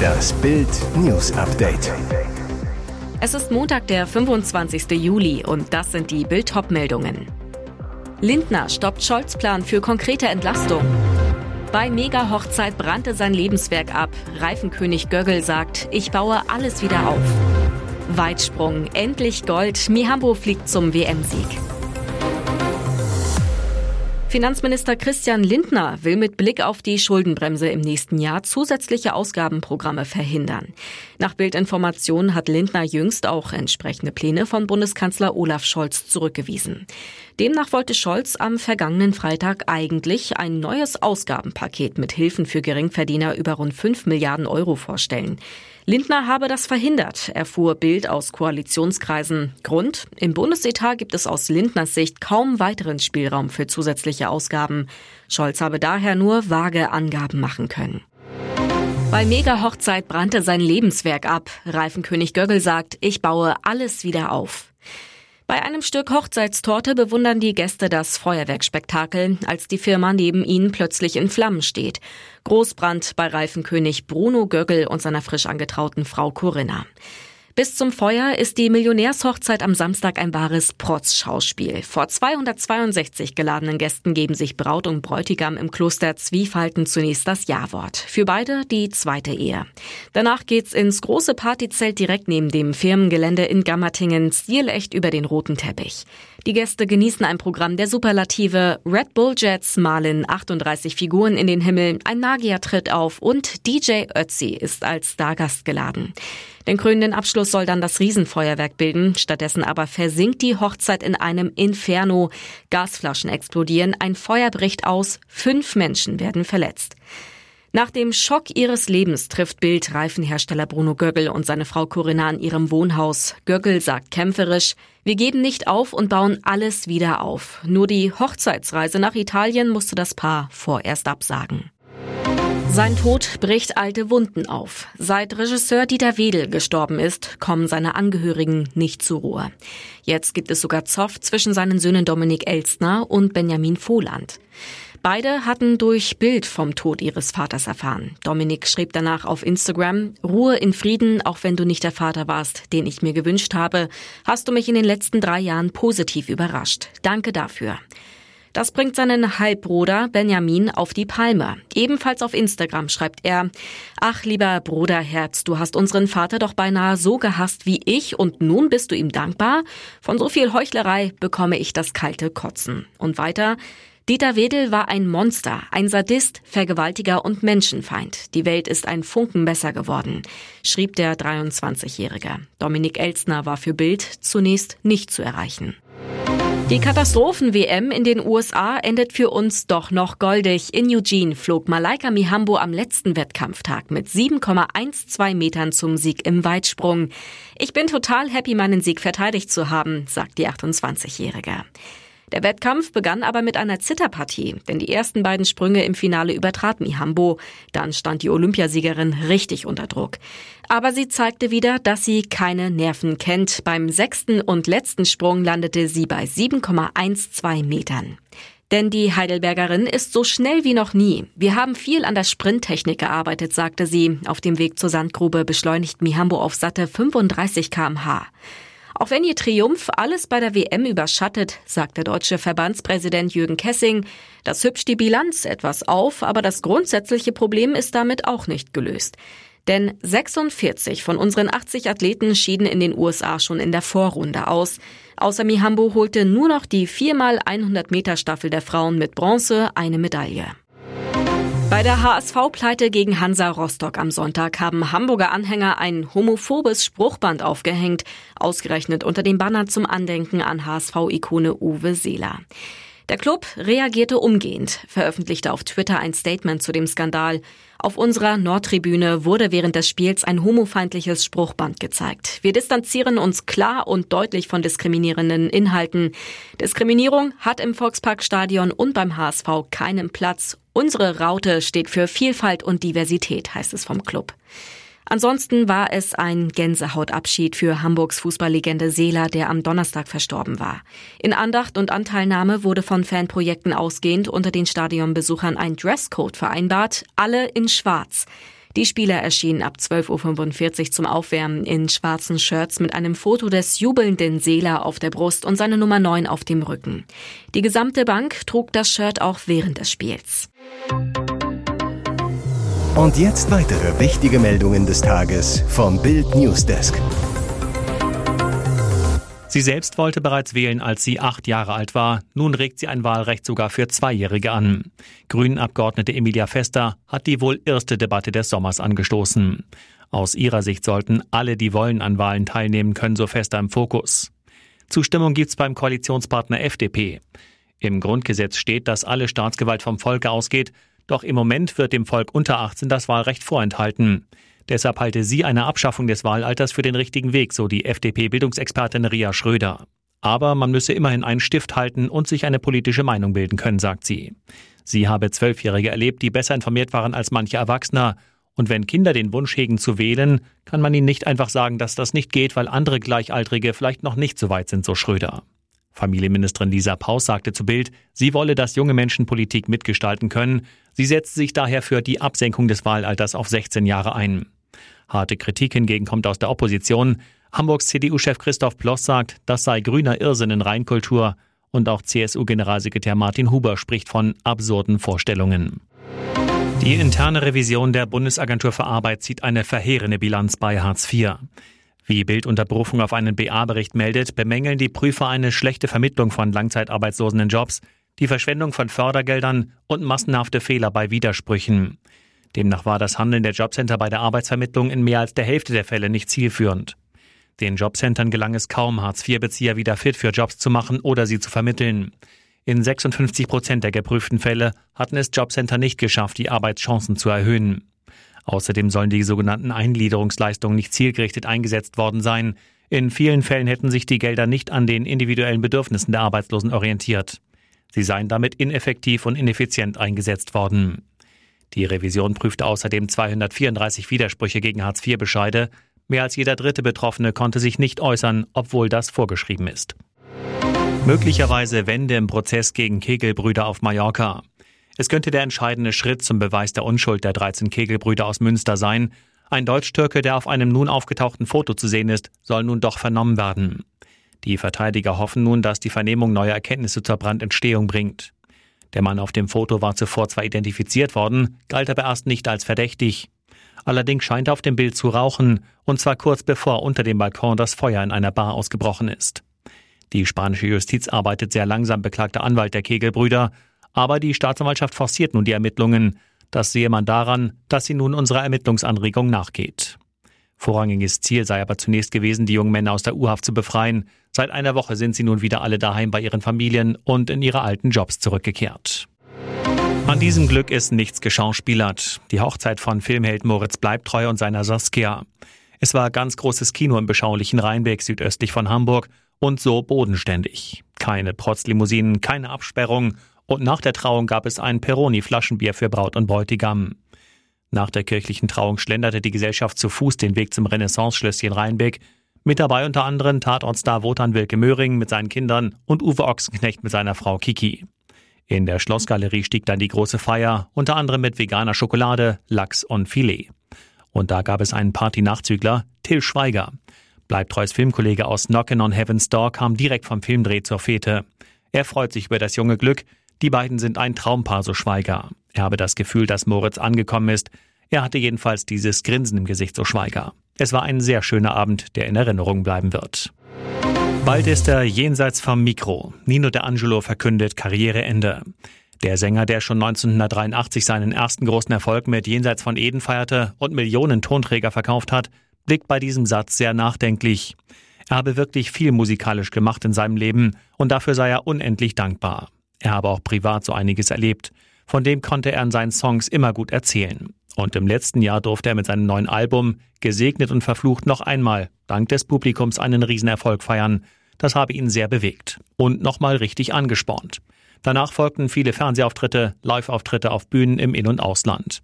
Das Bild News Update. Es ist Montag, der 25. Juli und das sind die Bild meldungen Lindner stoppt Scholz Plan für konkrete Entlastung. Bei Mega-Hochzeit brannte sein Lebenswerk ab. Reifenkönig Göggel sagt, ich baue alles wieder auf. Weitsprung, endlich Gold. Mihambo fliegt zum WM-Sieg. Finanzminister Christian Lindner will mit Blick auf die Schuldenbremse im nächsten Jahr zusätzliche Ausgabenprogramme verhindern. Nach Bildinformationen hat Lindner jüngst auch entsprechende Pläne von Bundeskanzler Olaf Scholz zurückgewiesen. Demnach wollte Scholz am vergangenen Freitag eigentlich ein neues Ausgabenpaket mit Hilfen für Geringverdiener über rund 5 Milliarden Euro vorstellen. Lindner habe das verhindert, erfuhr Bild aus Koalitionskreisen. Grund? Im Bundesetat gibt es aus Lindners Sicht kaum weiteren Spielraum für zusätzliche Ausgaben. Scholz habe daher nur vage Angaben machen können. Bei Mega-Hochzeit brannte sein Lebenswerk ab. Reifenkönig Göggel sagt, ich baue alles wieder auf. Bei einem Stück Hochzeitstorte bewundern die Gäste das Feuerwerkspektakel, als die Firma neben ihnen plötzlich in Flammen steht. Großbrand bei Reifenkönig Bruno Göggel und seiner frisch angetrauten Frau Corinna. Bis zum Feuer ist die Millionärshochzeit am Samstag ein wahres Protzschauspiel. Vor 262 geladenen Gästen geben sich Braut und Bräutigam im Kloster Zwiefalten zunächst das Ja-Wort. Für beide die zweite Ehe. Danach geht's ins große Partyzelt direkt neben dem Firmengelände in Gammertingen, stilecht über den roten Teppich. Die Gäste genießen ein Programm der Superlative. Red Bull Jets malen 38 Figuren in den Himmel, ein Magier tritt auf und DJ Ötzi ist als Stargast geladen. Den krönenden Abschluss soll dann das Riesenfeuerwerk bilden. Stattdessen aber versinkt die Hochzeit in einem Inferno. Gasflaschen explodieren, ein Feuer bricht aus, fünf Menschen werden verletzt. Nach dem Schock ihres Lebens trifft Bild Reifenhersteller Bruno Göggel und seine Frau Corinna an ihrem Wohnhaus. Göggel sagt kämpferisch, wir geben nicht auf und bauen alles wieder auf. Nur die Hochzeitsreise nach Italien musste das Paar vorerst absagen. Sein Tod bricht alte Wunden auf. Seit Regisseur Dieter Wedel gestorben ist, kommen seine Angehörigen nicht zur Ruhe. Jetzt gibt es sogar Zoff zwischen seinen Söhnen Dominik Elstner und Benjamin Vohland. Beide hatten durch Bild vom Tod ihres Vaters erfahren. Dominik schrieb danach auf Instagram, Ruhe in Frieden, auch wenn du nicht der Vater warst, den ich mir gewünscht habe, hast du mich in den letzten drei Jahren positiv überrascht. Danke dafür. Das bringt seinen Halbbruder Benjamin auf die Palme. Ebenfalls auf Instagram schreibt er, Ach lieber Bruderherz, du hast unseren Vater doch beinahe so gehasst wie ich und nun bist du ihm dankbar? Von so viel Heuchlerei bekomme ich das kalte Kotzen. Und weiter, Dieter Wedel war ein Monster, ein Sadist, Vergewaltiger und Menschenfeind. Die Welt ist ein Funken besser geworden, schrieb der 23-Jährige. Dominik Elstner war für Bild zunächst nicht zu erreichen. Die Katastrophen-WM in den USA endet für uns doch noch goldig. In Eugene flog Malaika Mihambo am letzten Wettkampftag mit 7,12 Metern zum Sieg im Weitsprung. Ich bin total happy, meinen Sieg verteidigt zu haben, sagt die 28-Jährige. Der Wettkampf begann aber mit einer Zitterpartie, denn die ersten beiden Sprünge im Finale übertrat Mihambo. Dann stand die Olympiasiegerin richtig unter Druck. Aber sie zeigte wieder, dass sie keine Nerven kennt. Beim sechsten und letzten Sprung landete sie bei 7,12 Metern. Denn die Heidelbergerin ist so schnell wie noch nie. Wir haben viel an der Sprinttechnik gearbeitet, sagte sie. Auf dem Weg zur Sandgrube beschleunigt Mihambo auf satte 35 kmh. Auch wenn ihr Triumph alles bei der WM überschattet, sagt der deutsche Verbandspräsident Jürgen Kessing, das hübscht die Bilanz etwas auf, aber das grundsätzliche Problem ist damit auch nicht gelöst. Denn 46 von unseren 80 Athleten schieden in den USA schon in der Vorrunde aus. Außer Mihambo holte nur noch die 4x100 Meter Staffel der Frauen mit Bronze eine Medaille. Bei der HSV-Pleite gegen Hansa Rostock am Sonntag haben Hamburger Anhänger ein homophobes Spruchband aufgehängt, ausgerechnet unter dem Banner zum Andenken an HSV-Ikone Uwe Seeler. Der Club reagierte umgehend, veröffentlichte auf Twitter ein Statement zu dem Skandal. Auf unserer Nordtribüne wurde während des Spiels ein homofeindliches Spruchband gezeigt. Wir distanzieren uns klar und deutlich von diskriminierenden Inhalten. Diskriminierung hat im Volksparkstadion und beim HSV keinen Platz Unsere Raute steht für Vielfalt und Diversität, heißt es vom Club. Ansonsten war es ein Gänsehautabschied für Hamburgs Fußballlegende Seeler, der am Donnerstag verstorben war. In Andacht und Anteilnahme wurde von Fanprojekten ausgehend unter den Stadionbesuchern ein Dresscode vereinbart, alle in schwarz. Die Spieler erschienen ab 12.45 Uhr zum Aufwärmen in schwarzen Shirts mit einem Foto des jubelnden Seeler auf der Brust und seine Nummer 9 auf dem Rücken. Die gesamte Bank trug das Shirt auch während des Spiels. Und jetzt weitere wichtige Meldungen des Tages vom Bild Newsdesk. Sie selbst wollte bereits wählen, als sie acht Jahre alt war. Nun regt sie ein Wahlrecht sogar für Zweijährige an. Grünen-Abgeordnete Emilia Fester hat die wohl erste Debatte des Sommers angestoßen. Aus ihrer Sicht sollten alle, die wollen, an Wahlen teilnehmen können, so Fester im Fokus. Zustimmung gibt's beim Koalitionspartner FDP. Im Grundgesetz steht, dass alle Staatsgewalt vom Volke ausgeht, doch im Moment wird dem Volk unter 18 das Wahlrecht vorenthalten. Deshalb halte sie eine Abschaffung des Wahlalters für den richtigen Weg, so die FDP-Bildungsexpertin Ria Schröder. Aber man müsse immerhin einen Stift halten und sich eine politische Meinung bilden können, sagt sie. Sie habe Zwölfjährige erlebt, die besser informiert waren als manche Erwachsener. Und wenn Kinder den Wunsch hegen zu wählen, kann man ihnen nicht einfach sagen, dass das nicht geht, weil andere Gleichaltrige vielleicht noch nicht so weit sind, so Schröder. Familienministerin Lisa Paus sagte zu Bild, sie wolle, dass junge Menschen Politik mitgestalten können. Sie setzt sich daher für die Absenkung des Wahlalters auf 16 Jahre ein. Harte Kritik hingegen kommt aus der Opposition. Hamburgs CDU-Chef Christoph Ploss sagt, das sei grüner Irrsinn in Reinkultur. Und auch CSU-Generalsekretär Martin Huber spricht von absurden Vorstellungen. Die interne Revision der Bundesagentur für Arbeit zieht eine verheerende Bilanz bei Hartz IV. Wie Bild unter Berufung auf einen BA-Bericht meldet, bemängeln die Prüfer eine schlechte Vermittlung von Langzeitarbeitslosen in Jobs, die Verschwendung von Fördergeldern und massenhafte Fehler bei Widersprüchen. Demnach war das Handeln der Jobcenter bei der Arbeitsvermittlung in mehr als der Hälfte der Fälle nicht zielführend. Den Jobcentern gelang es kaum, Hartz-IV-Bezieher wieder fit für Jobs zu machen oder sie zu vermitteln. In 56 Prozent der geprüften Fälle hatten es Jobcenter nicht geschafft, die Arbeitschancen zu erhöhen. Außerdem sollen die sogenannten Eingliederungsleistungen nicht zielgerichtet eingesetzt worden sein. In vielen Fällen hätten sich die Gelder nicht an den individuellen Bedürfnissen der Arbeitslosen orientiert. Sie seien damit ineffektiv und ineffizient eingesetzt worden. Die Revision prüfte außerdem 234 Widersprüche gegen Hartz-IV-Bescheide. Mehr als jeder dritte Betroffene konnte sich nicht äußern, obwohl das vorgeschrieben ist. Möglicherweise Wende im Prozess gegen Kegelbrüder auf Mallorca. Es könnte der entscheidende Schritt zum Beweis der Unschuld der 13 Kegelbrüder aus Münster sein. Ein Deutsch-Türke, der auf einem nun aufgetauchten Foto zu sehen ist, soll nun doch vernommen werden. Die Verteidiger hoffen nun, dass die Vernehmung neue Erkenntnisse zur Brandentstehung bringt. Der Mann auf dem Foto war zuvor zwar identifiziert worden, galt aber erst nicht als verdächtig. Allerdings scheint er auf dem Bild zu rauchen, und zwar kurz bevor unter dem Balkon das Feuer in einer Bar ausgebrochen ist. Die spanische Justiz arbeitet sehr langsam, beklagter Anwalt der Kegelbrüder, aber die Staatsanwaltschaft forciert nun die Ermittlungen. Das sehe man daran, dass sie nun unserer Ermittlungsanregung nachgeht. Vorrangiges Ziel sei aber zunächst gewesen, die jungen Männer aus der U-Haft zu befreien. Seit einer Woche sind sie nun wieder alle daheim bei ihren Familien und in ihre alten Jobs zurückgekehrt. An diesem Glück ist nichts geschauspielert. Die Hochzeit von Filmheld Moritz Bleibtreu und seiner Saskia. Es war ganz großes Kino im beschaulichen Rheinberg südöstlich von Hamburg und so bodenständig. Keine Protzlimousinen, keine Absperrung und nach der Trauung gab es ein Peroni-Flaschenbier für Braut und Bräutigam. Nach der kirchlichen Trauung schlenderte die Gesellschaft zu Fuß den Weg zum Renaissance-Schlösschen Rheinbeck. Mit dabei unter anderem Tatortstar Wotan Wilke Möhring mit seinen Kindern und Uwe Ochsenknecht mit seiner Frau Kiki. In der Schlossgalerie stieg dann die große Feier, unter anderem mit veganer Schokolade, Lachs und Filet. Und da gab es einen Party-Nachzügler, Till Schweiger. Bleibtreus Filmkollege aus Knockin' on Heaven's Door kam direkt vom Filmdreh zur Fete. Er freut sich über das junge Glück, die beiden sind ein Traumpaar, so Schweiger. Er habe das Gefühl, dass Moritz angekommen ist. Er hatte jedenfalls dieses Grinsen im Gesicht, so Schweiger. Es war ein sehr schöner Abend, der in Erinnerung bleiben wird. Bald ist er jenseits vom Mikro. Nino De Angelo verkündet Karriereende. Der Sänger, der schon 1983 seinen ersten großen Erfolg mit Jenseits von Eden feierte und Millionen Tonträger verkauft hat, blickt bei diesem Satz sehr nachdenklich. Er habe wirklich viel musikalisch gemacht in seinem Leben und dafür sei er unendlich dankbar. Er habe auch privat so einiges erlebt. Von dem konnte er in seinen Songs immer gut erzählen. Und im letzten Jahr durfte er mit seinem neuen Album Gesegnet und Verflucht noch einmal, dank des Publikums, einen Riesenerfolg feiern. Das habe ihn sehr bewegt und nochmal richtig angespornt. Danach folgten viele Fernsehauftritte, Live-Auftritte auf Bühnen im In- und Ausland.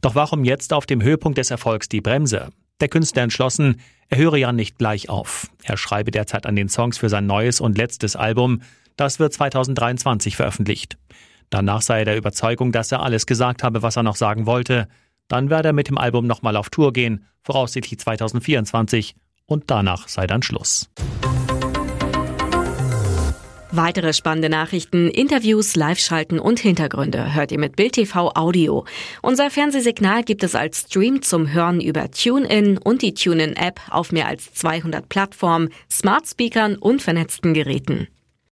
Doch warum jetzt auf dem Höhepunkt des Erfolgs die Bremse? Der Künstler entschlossen, er höre ja nicht gleich auf. Er schreibe derzeit an den Songs für sein neues und letztes Album. Das wird 2023 veröffentlicht. Danach sei er der Überzeugung, dass er alles gesagt habe, was er noch sagen wollte. Dann werde er mit dem Album nochmal auf Tour gehen, voraussichtlich 2024. Und danach sei dann Schluss. Weitere spannende Nachrichten, Interviews, Live-Schalten und Hintergründe hört ihr mit Bild TV Audio. Unser Fernsehsignal gibt es als Stream zum Hören über TuneIn und die TuneIn-App auf mehr als 200 Plattformen, Smart Speakern und vernetzten Geräten.